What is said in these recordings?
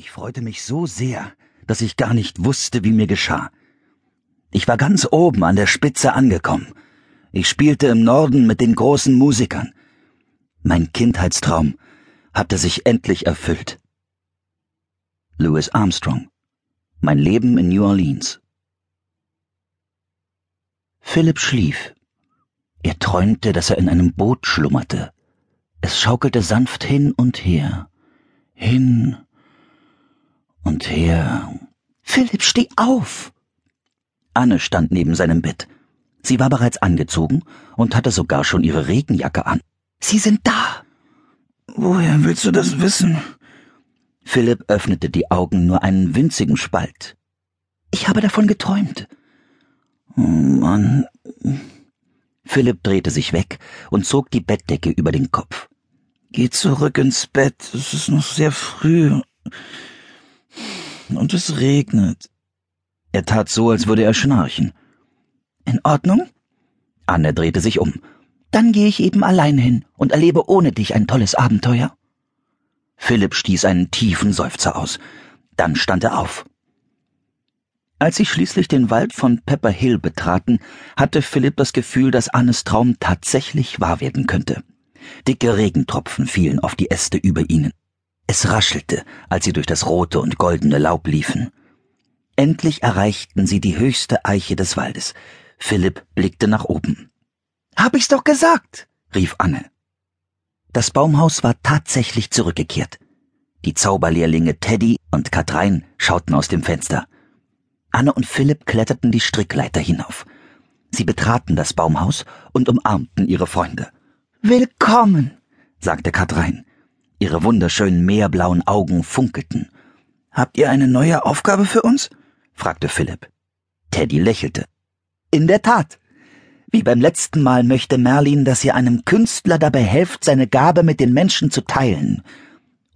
Ich freute mich so sehr, dass ich gar nicht wusste, wie mir geschah. Ich war ganz oben an der Spitze angekommen. Ich spielte im Norden mit den großen Musikern. Mein Kindheitstraum hatte sich endlich erfüllt. Louis Armstrong Mein Leben in New Orleans Philipp schlief. Er träumte, dass er in einem Boot schlummerte. Es schaukelte sanft hin und her, hin und her. Philipp, steh auf! Anne stand neben seinem Bett. Sie war bereits angezogen und hatte sogar schon ihre Regenjacke an. Sie sind da! Woher willst du das wissen? Philipp öffnete die Augen nur einen winzigen Spalt. Ich habe davon geträumt. Oh Mann. Philipp drehte sich weg und zog die Bettdecke über den Kopf. Geh zurück ins Bett, es ist noch sehr früh. Und es regnet. Er tat so, als würde er schnarchen. In Ordnung? Anne drehte sich um. Dann gehe ich eben allein hin und erlebe ohne dich ein tolles Abenteuer. Philipp stieß einen tiefen Seufzer aus. Dann stand er auf. Als sie schließlich den Wald von Pepper Hill betraten, hatte Philipp das Gefühl, dass Annes Traum tatsächlich wahr werden könnte. Dicke Regentropfen fielen auf die Äste über ihnen. Es raschelte, als sie durch das rote und goldene Laub liefen. Endlich erreichten sie die höchste Eiche des Waldes. Philipp blickte nach oben. Hab ich's doch gesagt, rief Anne. Das Baumhaus war tatsächlich zurückgekehrt. Die Zauberlehrlinge Teddy und Katrein schauten aus dem Fenster. Anne und Philipp kletterten die Strickleiter hinauf. Sie betraten das Baumhaus und umarmten ihre Freunde. Willkommen, sagte Katrein. Ihre wunderschönen meerblauen Augen funkelten. Habt ihr eine neue Aufgabe für uns? fragte Philipp. Teddy lächelte. In der Tat. Wie beim letzten Mal möchte Merlin, dass ihr einem Künstler dabei helft, seine Gabe mit den Menschen zu teilen.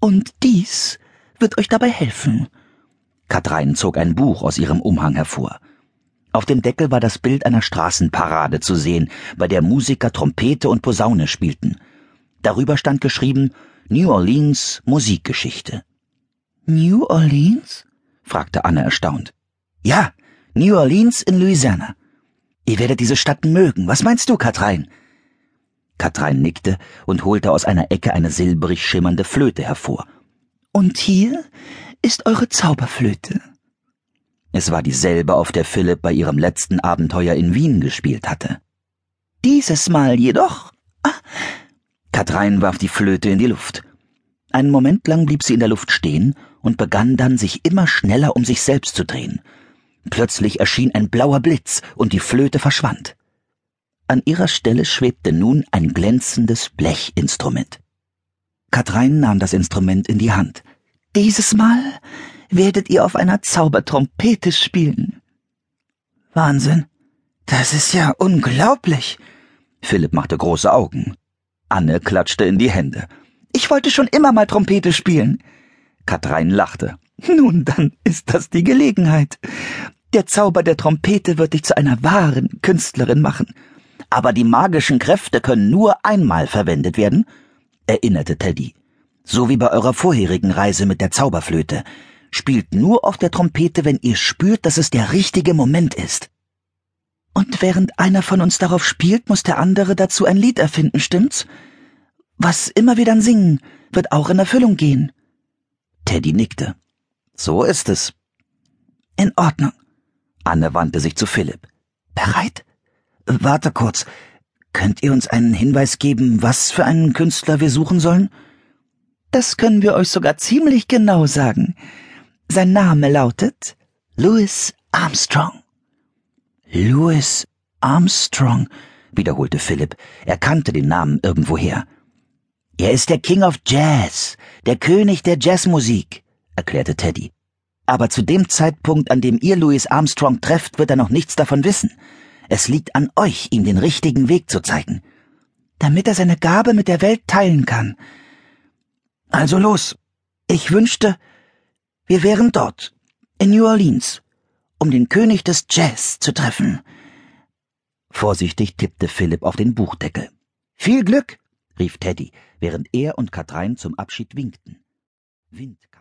Und dies wird euch dabei helfen. Katrein zog ein Buch aus ihrem Umhang hervor. Auf dem Deckel war das Bild einer Straßenparade zu sehen, bei der Musiker Trompete und Posaune spielten. Darüber stand geschrieben New Orleans Musikgeschichte. New Orleans? fragte Anne erstaunt. Ja, New Orleans in Louisiana. Ihr werdet diese Stadt mögen. Was meinst du, Katrein? Katrein nickte und holte aus einer Ecke eine silbrig schimmernde Flöte hervor. Und hier ist eure Zauberflöte. Es war dieselbe, auf der Philipp bei ihrem letzten Abenteuer in Wien gespielt hatte. Dieses Mal jedoch. Katrein warf die Flöte in die Luft. Einen Moment lang blieb sie in der Luft stehen und begann dann, sich immer schneller um sich selbst zu drehen. Plötzlich erschien ein blauer Blitz und die Flöte verschwand. An ihrer Stelle schwebte nun ein glänzendes Blechinstrument. Katrein nahm das Instrument in die Hand. Dieses Mal werdet ihr auf einer Zaubertrompete spielen. Wahnsinn. Das ist ja unglaublich. Philipp machte große Augen. Anne klatschte in die Hände. Ich wollte schon immer mal Trompete spielen. Katrein lachte. Nun, dann ist das die Gelegenheit. Der Zauber der Trompete wird dich zu einer wahren Künstlerin machen. Aber die magischen Kräfte können nur einmal verwendet werden, erinnerte Teddy. So wie bei eurer vorherigen Reise mit der Zauberflöte. Spielt nur auf der Trompete, wenn ihr spürt, dass es der richtige Moment ist. Und während einer von uns darauf spielt, muss der andere dazu ein Lied erfinden, stimmt's? Was immer wir dann singen, wird auch in Erfüllung gehen. Teddy nickte. So ist es. In Ordnung. Anne wandte sich zu Philipp. Bereit? Warte kurz. Könnt ihr uns einen Hinweis geben, was für einen Künstler wir suchen sollen? Das können wir euch sogar ziemlich genau sagen. Sein Name lautet Louis Armstrong. Louis Armstrong, wiederholte Philipp. Er kannte den Namen irgendwoher. Er ist der King of Jazz, der König der Jazzmusik, erklärte Teddy. Aber zu dem Zeitpunkt, an dem ihr Louis Armstrong trefft, wird er noch nichts davon wissen. Es liegt an euch, ihm den richtigen Weg zu zeigen. Damit er seine Gabe mit der Welt teilen kann. Also los. Ich wünschte, wir wären dort, in New Orleans, um den König des Jazz zu treffen. Vorsichtig tippte Philipp auf den Buchdeckel. Viel Glück, rief Teddy, während er und Katrein zum Abschied winkten. Wind